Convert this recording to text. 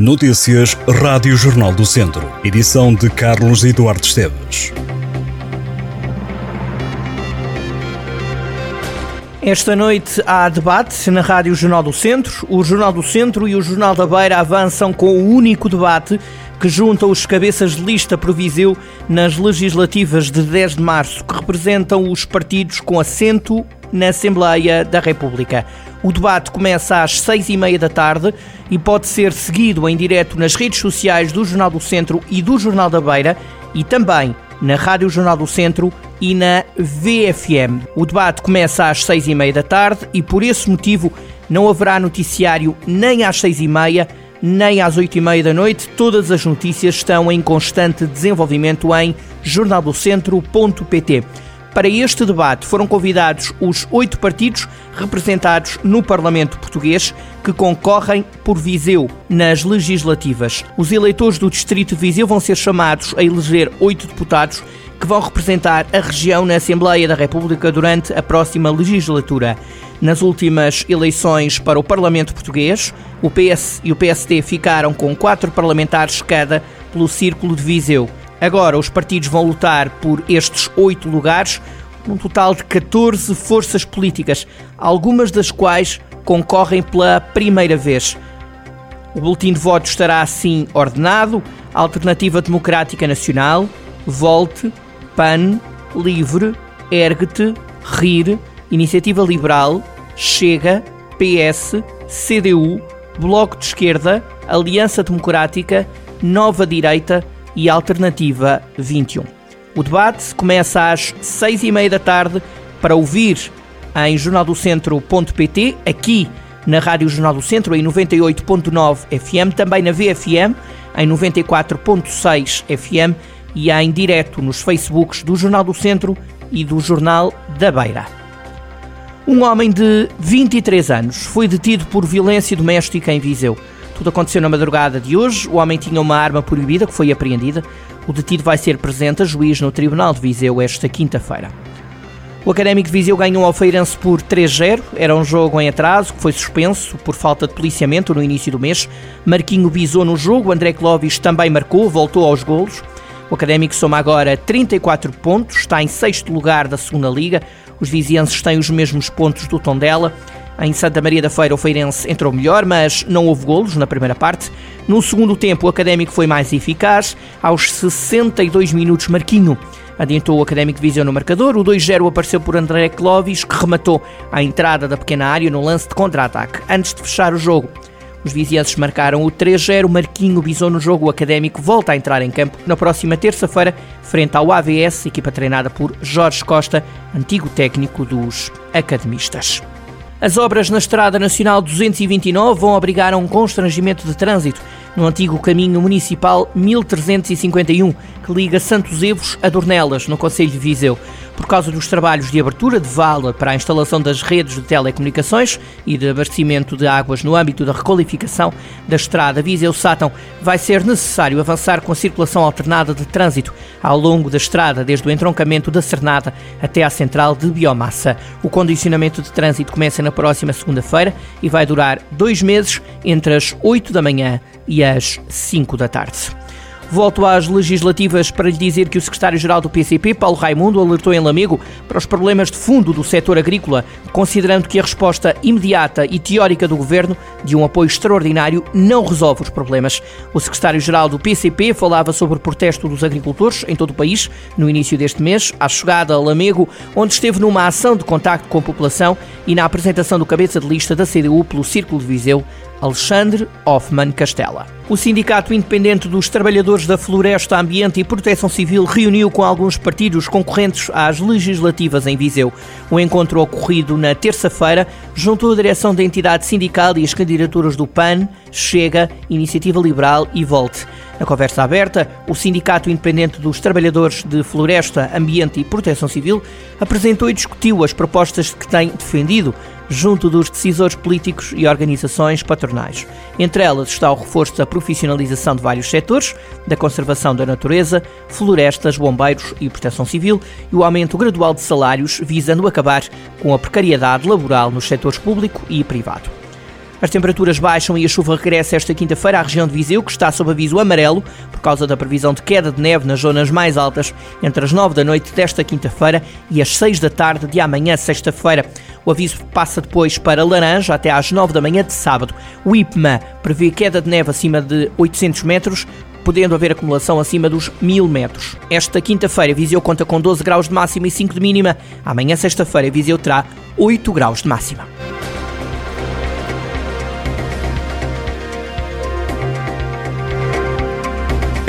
Notícias Rádio Jornal do Centro. Edição de Carlos Eduardo Esteves. Esta noite há debate na Rádio Jornal do Centro. O Jornal do Centro e o Jornal da Beira avançam com o único debate que junta os cabeças de lista Proviseu nas legislativas de 10 de março, que representam os partidos com assento na Assembleia da República. O debate começa às seis e meia da tarde e pode ser seguido em direto nas redes sociais do Jornal do Centro e do Jornal da Beira e também na Rádio Jornal do Centro e na VFM. O debate começa às seis e meia da tarde e por esse motivo não haverá noticiário nem às seis e meia nem às oito e meia da noite. Todas as notícias estão em constante desenvolvimento em jornaldocentro.pt. Para este debate foram convidados os oito partidos representados no Parlamento Português que concorrem por Viseu nas legislativas. Os eleitores do Distrito de Viseu vão ser chamados a eleger oito deputados que vão representar a região na Assembleia da República durante a próxima legislatura. Nas últimas eleições para o Parlamento Português, o PS e o PSD ficaram com quatro parlamentares cada pelo Círculo de Viseu. Agora, os partidos vão lutar por estes oito lugares, um total de 14 forças políticas, algumas das quais concorrem pela primeira vez. O boletim de voto estará assim ordenado: Alternativa Democrática Nacional, Volte, PAN, Livre, Ergue-te, RIR, Iniciativa Liberal, Chega, PS, CDU, Bloco de Esquerda, Aliança Democrática, Nova Direita e Alternativa 21. O debate começa às seis e meia da tarde para ouvir em jornaldocentro.pt, aqui na Rádio Jornal do Centro em 98.9 FM, também na VFM em 94.6 FM e em direto nos Facebooks do Jornal do Centro e do Jornal da Beira. Um homem de 23 anos foi detido por violência doméstica em Viseu. Tudo aconteceu na madrugada de hoje. O homem tinha uma arma proibida que foi apreendida. O detido vai ser presente a juiz no Tribunal de Viseu esta quinta-feira. O Académico de Viseu ganhou ao Feirense por 3-0. Era um jogo em atraso que foi suspenso por falta de policiamento no início do mês. Marquinho bisou no jogo, André Clóvis também marcou, voltou aos golos. O Académico soma agora 34 pontos, está em sexto lugar da segunda Liga. Os vizienses têm os mesmos pontos do Tondela. Em Santa Maria da Feira, o Feirense entrou melhor, mas não houve golos na primeira parte. No segundo tempo, o Académico foi mais eficaz. Aos 62 minutos, Marquinho adiantou o Académico de Viseu no marcador. O 2-0 apareceu por André Clovis, que rematou à entrada da pequena área no lance de contra-ataque. Antes de fechar o jogo, os vizienses marcaram o 3-0. Marquinho bisou no jogo. O Académico volta a entrar em campo na próxima terça-feira, frente ao AVS, equipa treinada por Jorge Costa, antigo técnico dos academistas. As obras na Estrada Nacional 229 vão obrigar a um constrangimento de trânsito no antigo caminho municipal 1351, que liga Santos Evos a Dornelas, no Conselho de Viseu. Por causa dos trabalhos de abertura de vala para a instalação das redes de telecomunicações e de abastecimento de águas no âmbito da requalificação da estrada Viseu-Sátão, vai ser necessário avançar com a circulação alternada de trânsito ao longo da estrada, desde o entroncamento da Cernada até à central de biomassa. O condicionamento de trânsito começa na próxima segunda-feira e vai durar dois meses, entre as 8 da manhã e às 5 da tarde. Volto às legislativas para lhe dizer que o secretário-geral do PCP, Paulo Raimundo, alertou em Lamego para os problemas de fundo do setor agrícola, considerando que a resposta imediata e teórica do governo de um apoio extraordinário não resolve os problemas. O secretário-geral do PCP falava sobre o protesto dos agricultores em todo o país no início deste mês, à chegada a Lamego, onde esteve numa ação de contacto com a população e na apresentação do cabeça de lista da CDU pelo Círculo de Viseu, Alexandre Hoffman Castela. O Sindicato Independente dos Trabalhadores da Floresta, Ambiente e Proteção Civil reuniu com alguns partidos concorrentes às legislativas em Viseu. O encontro ocorrido na terça-feira juntou a direção da entidade sindical e as candidaturas do PAN, Chega, Iniciativa Liberal e Volte. Na conversa aberta, o Sindicato Independente dos Trabalhadores de Floresta, Ambiente e Proteção Civil apresentou e discutiu as propostas que tem defendido junto dos decisores políticos e organizações patronais. Entre elas está o reforço da profissionalização de vários setores, da conservação da natureza, florestas, bombeiros e proteção civil e o aumento gradual de salários, visando acabar com a precariedade laboral nos setores público e privado. As temperaturas baixam e a chuva regressa esta quinta-feira à região de Viseu, que está sob aviso amarelo por causa da previsão de queda de neve nas zonas mais altas entre as 9 da noite desta quinta-feira e as 6 da tarde de amanhã, sexta-feira. O aviso passa depois para laranja até às 9 da manhã de sábado. O IPMA prevê queda de neve acima de 800 metros, podendo haver acumulação acima dos 1000 metros. Esta quinta-feira, Viseu conta com 12 graus de máxima e 5 de mínima. Amanhã, sexta-feira, Viseu terá 8 graus de máxima.